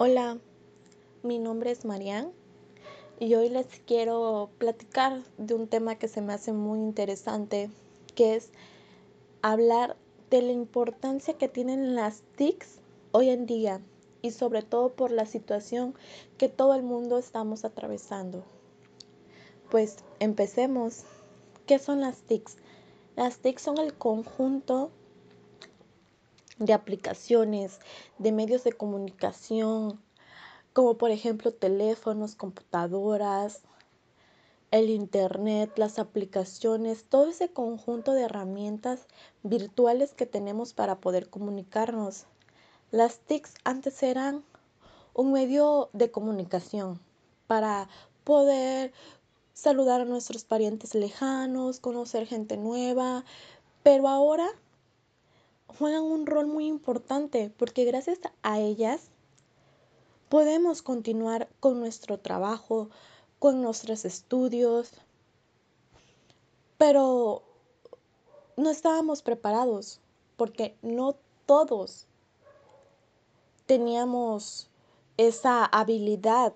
Hola, mi nombre es Marian y hoy les quiero platicar de un tema que se me hace muy interesante, que es hablar de la importancia que tienen las TICs hoy en día y sobre todo por la situación que todo el mundo estamos atravesando. Pues empecemos. ¿Qué son las TICs? Las TICs son el conjunto de aplicaciones, de medios de comunicación, como por ejemplo teléfonos, computadoras, el Internet, las aplicaciones, todo ese conjunto de herramientas virtuales que tenemos para poder comunicarnos. Las TICs antes eran un medio de comunicación para poder saludar a nuestros parientes lejanos, conocer gente nueva, pero ahora juegan un rol muy importante porque gracias a ellas podemos continuar con nuestro trabajo, con nuestros estudios, pero no estábamos preparados porque no todos teníamos esa habilidad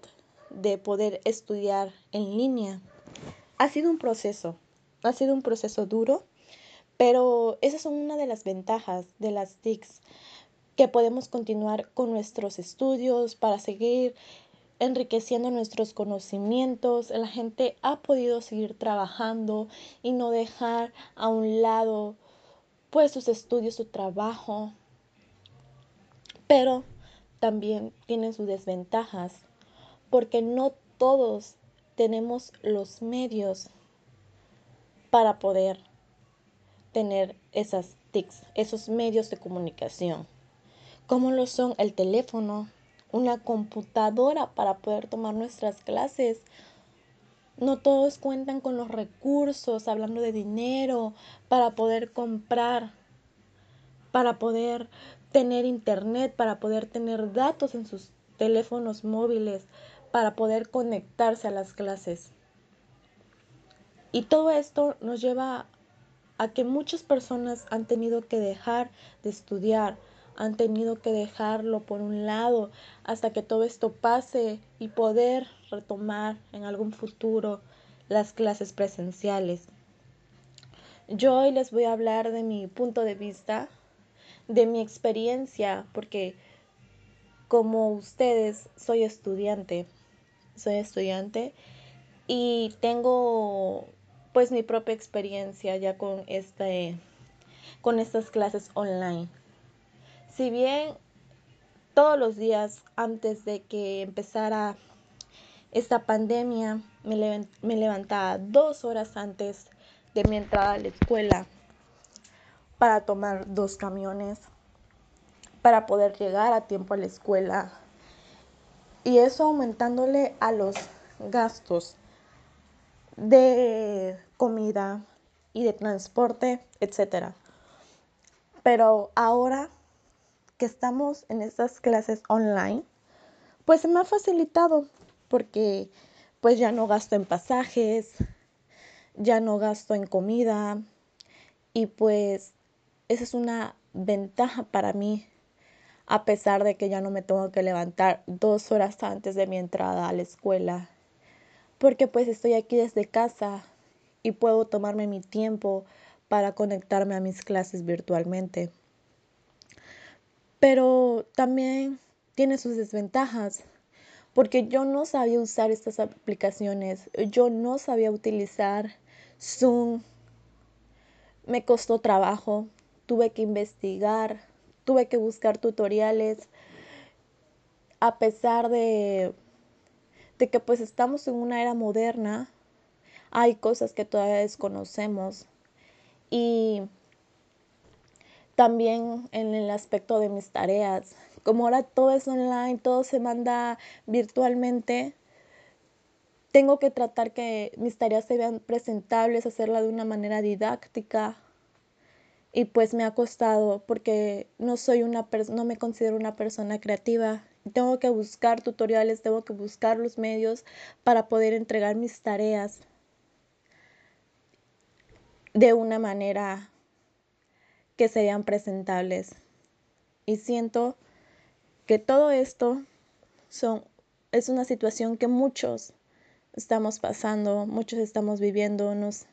de poder estudiar en línea. Ha sido un proceso, ha sido un proceso duro, pero esas son una de las ventajas de las TICs, que podemos continuar con nuestros estudios para seguir enriqueciendo nuestros conocimientos. La gente ha podido seguir trabajando y no dejar a un lado pues sus estudios, su trabajo. Pero también tienen sus desventajas porque no todos tenemos los medios para poder tener esas TICs, esos medios de comunicación, como lo son el teléfono, una computadora para poder tomar nuestras clases. No todos cuentan con los recursos, hablando de dinero, para poder comprar, para poder tener internet, para poder tener datos en sus teléfonos móviles, para poder conectarse a las clases. Y todo esto nos lleva a que muchas personas han tenido que dejar de estudiar, han tenido que dejarlo por un lado hasta que todo esto pase y poder retomar en algún futuro las clases presenciales. Yo hoy les voy a hablar de mi punto de vista, de mi experiencia, porque como ustedes soy estudiante, soy estudiante y tengo pues mi propia experiencia ya con este con estas clases online. Si bien todos los días antes de que empezara esta pandemia me, me levantaba dos horas antes de mi entrada a la escuela para tomar dos camiones para poder llegar a tiempo a la escuela y eso aumentándole a los gastos de comida y de transporte, etcétera. Pero ahora que estamos en estas clases online, pues se me ha facilitado porque pues ya no gasto en pasajes, ya no gasto en comida y pues esa es una ventaja para mí a pesar de que ya no me tengo que levantar dos horas antes de mi entrada a la escuela porque pues estoy aquí desde casa y puedo tomarme mi tiempo para conectarme a mis clases virtualmente. Pero también tiene sus desventajas, porque yo no sabía usar estas aplicaciones, yo no sabía utilizar Zoom, me costó trabajo, tuve que investigar, tuve que buscar tutoriales, a pesar de de que pues estamos en una era moderna, hay cosas que todavía desconocemos y también en el aspecto de mis tareas, como ahora todo es online, todo se manda virtualmente, tengo que tratar que mis tareas se vean presentables, hacerla de una manera didáctica. Y pues me ha costado porque no soy una no me considero una persona creativa tengo que buscar tutoriales, tengo que buscar los medios para poder entregar mis tareas de una manera que sean presentables. Y siento que todo esto son, es una situación que muchos estamos pasando, muchos estamos viviendo, nos,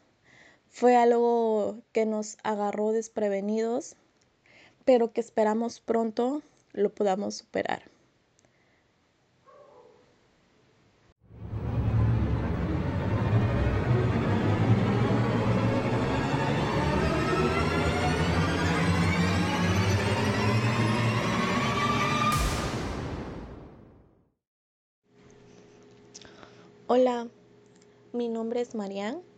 fue algo que nos agarró desprevenidos, pero que esperamos pronto lo podamos superar. Hola, mi nombre es Marian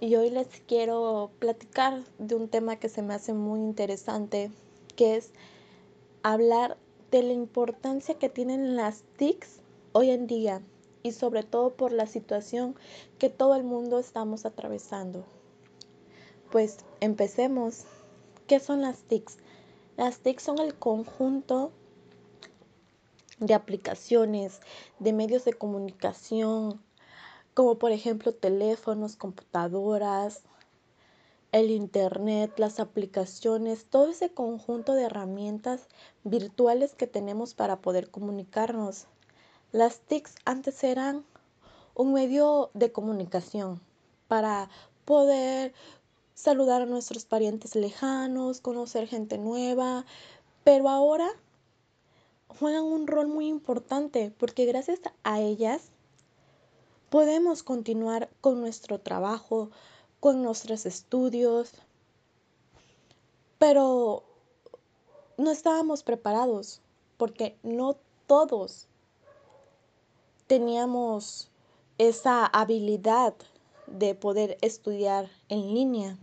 y hoy les quiero platicar de un tema que se me hace muy interesante, que es hablar de la importancia que tienen las TICs hoy en día y sobre todo por la situación que todo el mundo estamos atravesando. Pues empecemos. ¿Qué son las TICs? Las TICs son el conjunto de aplicaciones, de medios de comunicación, como por ejemplo teléfonos, computadoras, el Internet, las aplicaciones, todo ese conjunto de herramientas virtuales que tenemos para poder comunicarnos. Las TICs antes eran un medio de comunicación para poder saludar a nuestros parientes lejanos, conocer gente nueva, pero ahora juegan un rol muy importante porque gracias a ellas podemos continuar con nuestro trabajo, con nuestros estudios, pero no estábamos preparados porque no todos teníamos esa habilidad de poder estudiar en línea.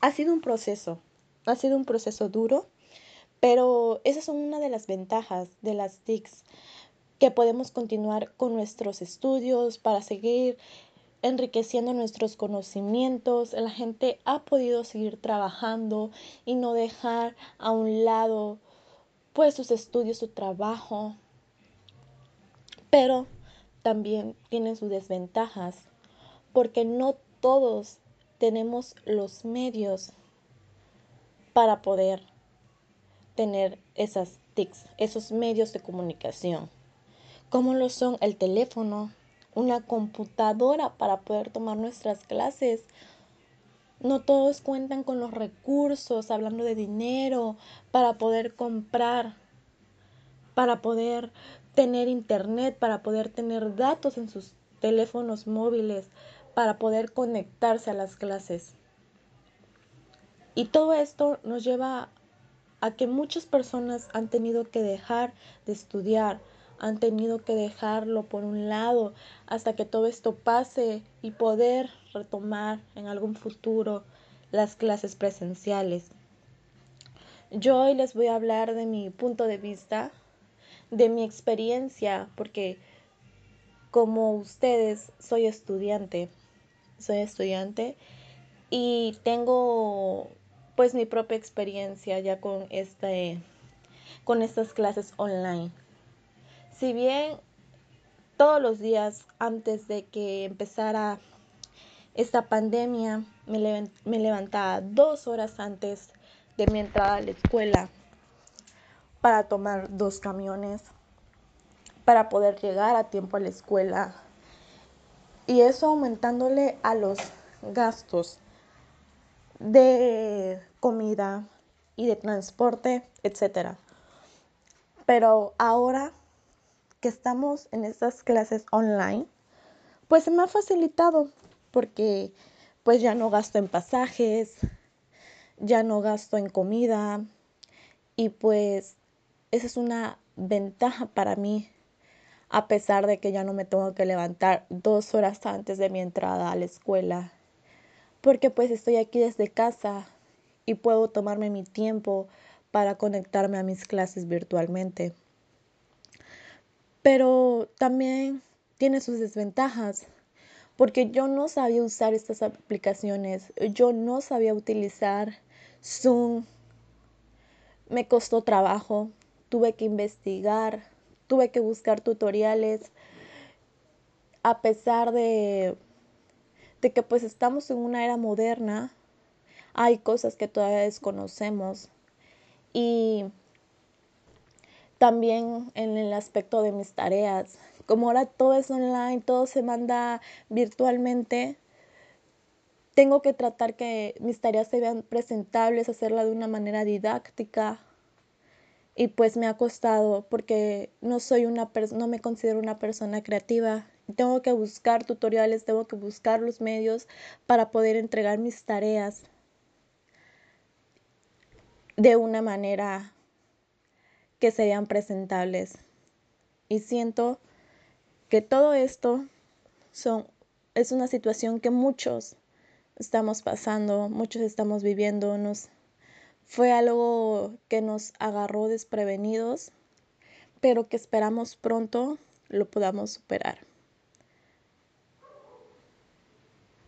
Ha sido un proceso, ha sido un proceso duro, pero esas son una de las ventajas de las TICs, que podemos continuar con nuestros estudios para seguir enriqueciendo nuestros conocimientos. La gente ha podido seguir trabajando y no dejar a un lado pues sus estudios, su trabajo. Pero también tienen sus desventajas porque no todos tenemos los medios para poder tener esas TICs, esos medios de comunicación, como lo son el teléfono, una computadora para poder tomar nuestras clases. No todos cuentan con los recursos, hablando de dinero, para poder comprar, para poder tener internet, para poder tener datos en sus teléfonos móviles, para poder conectarse a las clases. Y todo esto nos lleva a que muchas personas han tenido que dejar de estudiar, han tenido que dejarlo por un lado hasta que todo esto pase y poder retomar en algún futuro las clases presenciales. Yo hoy les voy a hablar de mi punto de vista, de mi experiencia, porque como ustedes soy estudiante, soy estudiante y tengo pues mi propia experiencia ya con este con estas clases online. Si bien todos los días antes de que empezara esta pandemia me, levantaba dos horas antes de mi entrada a la escuela para tomar dos camiones para poder llegar a tiempo a la escuela y eso aumentándole a los gastos de comida y de transporte, etcétera. Pero ahora que estamos en estas clases online, pues se me ha facilitado porque pues ya no gasto en pasajes, ya no gasto en comida y pues esa es una ventaja para mí a pesar de que ya no me tengo que levantar dos horas antes de mi entrada a la escuela porque pues estoy aquí desde casa y puedo tomarme mi tiempo para conectarme a mis clases virtualmente. Pero también tiene sus desventajas, porque yo no sabía usar estas aplicaciones, yo no sabía utilizar Zoom, me costó trabajo, tuve que investigar, tuve que buscar tutoriales, a pesar de de que pues estamos en una era moderna, hay cosas que todavía desconocemos y También en el aspecto de mis tareas. Como ahora todo es online, todo se manda virtualmente, tengo que tratar que mis tareas se vean presentables, hacerla de una manera didáctica. Y pues me ha costado porque no soy una no me considero una persona creativa. Tengo que buscar tutoriales, tengo que buscar los medios para poder entregar mis tareas de una manera que sean presentables. Y siento que todo esto son, es una situación que muchos estamos pasando, muchos estamos viviendo, nos fue algo que nos agarró desprevenidos, pero que esperamos pronto lo podamos superar.